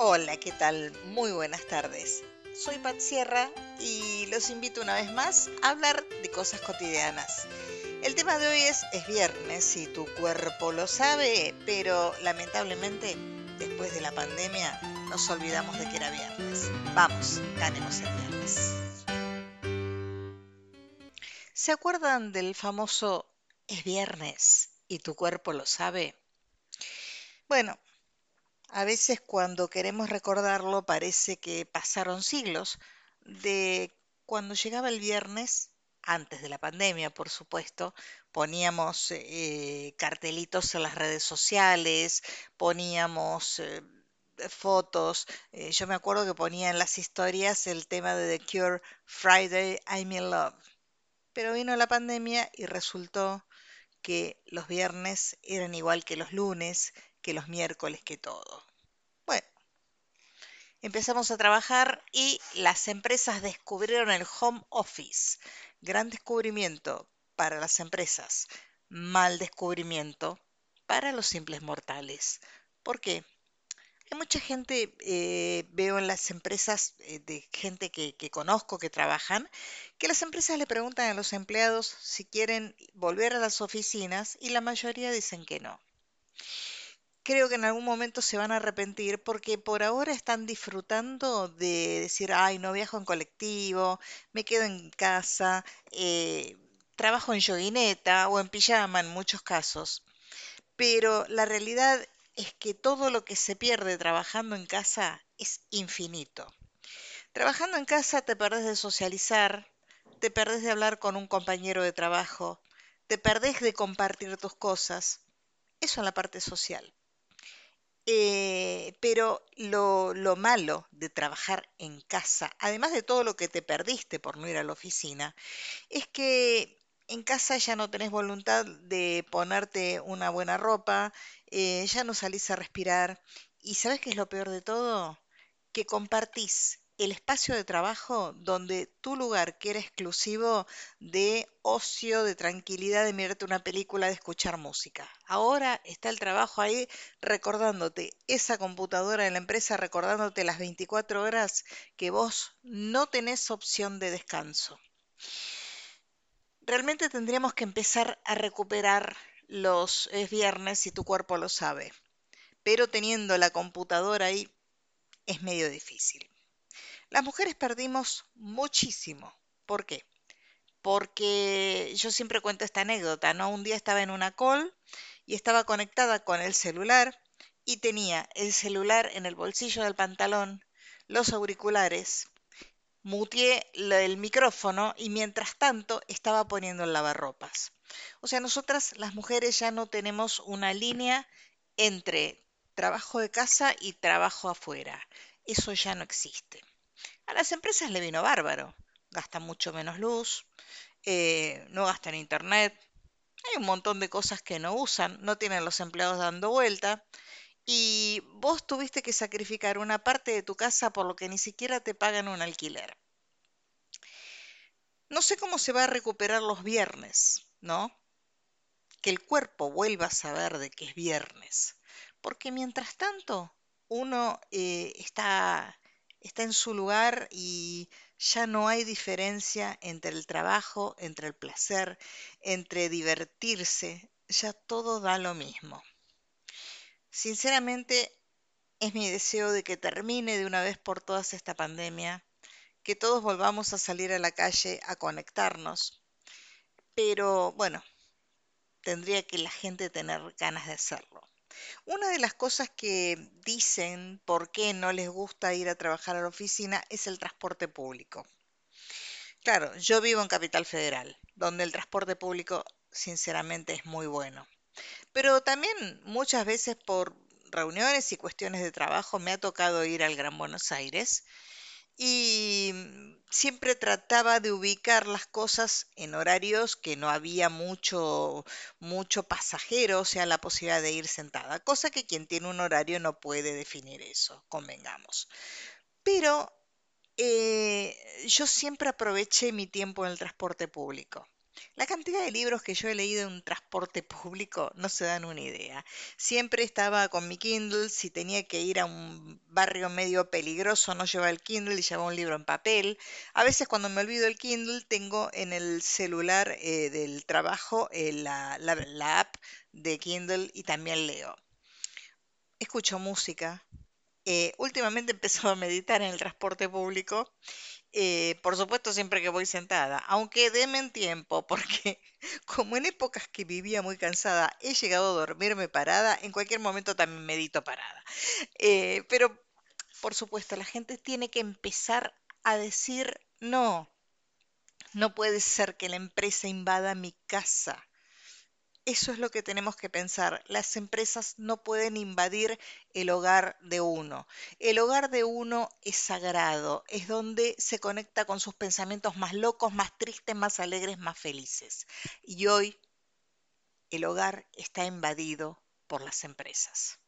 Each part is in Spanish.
Hola, ¿qué tal? Muy buenas tardes. Soy Pat Sierra y los invito una vez más a hablar de cosas cotidianas. El tema de hoy es, es viernes y tu cuerpo lo sabe, pero lamentablemente después de la pandemia nos olvidamos de que era viernes. Vamos, ganemos el viernes. ¿Se acuerdan del famoso es viernes y tu cuerpo lo sabe? Bueno, a veces cuando queremos recordarlo parece que pasaron siglos de cuando llegaba el viernes, antes de la pandemia, por supuesto, poníamos eh, cartelitos en las redes sociales, poníamos eh, fotos. eh, yo me acuerdo que ponía en las historias el tema de The Cure Friday I'm in Love. Pero vino la pandemia y resultó que los viernes eran igual que los lunes, que los miércoles, que todo. Bueno, empezamos a trabajar y las empresas descubrieron el home office. Gran descubrimiento para las empresas, mal descubrimiento para los simples mortales. ¿Por qué? Hay mucha gente, eh, veo en las empresas eh, de gente que, que conozco que trabajan, que las empresas le preguntan a los empleados si quieren volver a las oficinas y la mayoría dicen que no. Creo que en algún momento se van a arrepentir porque por ahora están disfrutando de decir, ay, no viajo en colectivo, me quedo en casa, eh, trabajo en yoguineta o en pijama en muchos casos. Pero la realidad es que todo lo que se pierde trabajando en casa es infinito. Trabajando en casa te perdés de socializar, te perdés de hablar con un compañero de trabajo, te perdés de compartir tus cosas. Eso en la parte social. Eh, pero lo, lo malo de trabajar en casa, además de todo lo que te perdiste por no ir a la oficina, es que en casa ya no tenés voluntad de ponerte una buena ropa, eh, ya no salís a respirar. ¿Y sabes qué es lo peor de todo? Que compartís el espacio de trabajo donde tu lugar, que era exclusivo de ocio, de tranquilidad, de mirarte una película, de escuchar música. Ahora está el trabajo ahí recordándote esa computadora de la empresa, recordándote las 24 horas que vos no tenés opción de descanso. Realmente tendríamos que empezar a recuperar los es viernes si tu cuerpo lo sabe, pero teniendo la computadora ahí es medio difícil. Las mujeres perdimos muchísimo. ¿Por qué? Porque yo siempre cuento esta anécdota, ¿no? Un día estaba en una call y estaba conectada con el celular y tenía el celular en el bolsillo del pantalón, los auriculares, muteé la- el micrófono y mientras tanto estaba poniendo el lavarropas. O sea, nosotras las mujeres ya no tenemos una línea entre trabajo de casa y trabajo afuera. Eso ya no existe. A las empresas le vino bárbaro. Gastan mucho menos luz, eh, no gastan internet, hay un montón de cosas que no usan, no tienen los empleados dando vuelta y vos tuviste que sacrificar una parte de tu casa por lo que ni siquiera te pagan un alquiler. No sé cómo se va a recuperar los viernes, ¿no? Que el cuerpo vuelva a saber de que es viernes. Porque mientras tanto, uno eh, está, está en su lugar y ya no hay diferencia entre el trabajo, entre el placer, entre divertirse. Ya todo da lo mismo. Sinceramente, es mi deseo de que termine de una vez por todas esta pandemia, que todos volvamos a salir a la calle a conectarnos. Pero bueno, tendría que la gente tener ganas de hacerlo. Una de las cosas que dicen por qué no les gusta ir a trabajar a la oficina es el transporte público. Claro, yo vivo en Capital Federal, donde el transporte público sinceramente es muy bueno. Pero también muchas veces por reuniones y cuestiones de trabajo me ha tocado ir al Gran Buenos Aires y mm, siempre trataba de ubicar las cosas en horarios que no había mucho, mucho pasajero, o sea, la posibilidad de ir sentada, cosa que quien tiene un horario no puede definir eso, convengamos. Pero eh, yo siempre aproveché mi tiempo en el transporte público. La cantidad de libros que yo he leído en un transporte público no se dan una idea. Siempre estaba con mi Kindle, si tenía que ir a un barrio medio peligroso no llevaba el Kindle y llevaba un libro en papel. A veces cuando me olvido el Kindle tengo en el celular eh, del trabajo eh, la, app de Kindle y también leo. Escucho música. Eh, últimamente he empezado a meditar en el transporte público eh, por supuesto, siempre que voy sentada, aunque en tiempo, porque como en épocas que vivía muy cansada, he llegado a dormirme parada, en cualquier momento también medito parada. Eh, pero, por supuesto, la gente tiene que empezar a decir, no, no puede ser que la empresa invada mi casa. Eso es lo que tenemos que pensar. Las empresas no pueden invadir el hogar de uno. El hogar de uno es sagrado, es donde se conecta con sus pensamientos más locos, más tristes, más alegres, más felices. Y hoy el hogar está invadido por las empresas.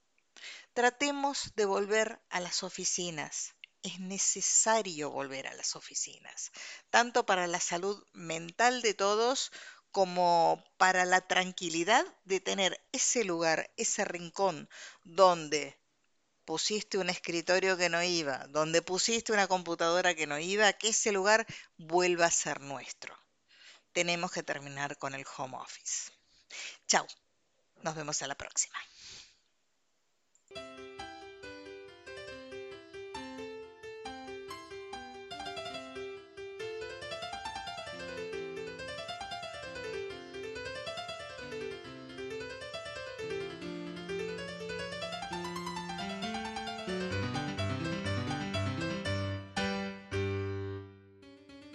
Tratemos de volver a las oficinas. Es necesario volver a las oficinas, tanto para la salud mental de todos como para la tranquilidad de tener ese lugar, ese rincón donde pusiste un escritorio que no iba, donde pusiste una computadora que no iba, que ese lugar vuelva a ser nuestro. Tenemos que terminar con el home office. Chao, nos vemos a la próxima.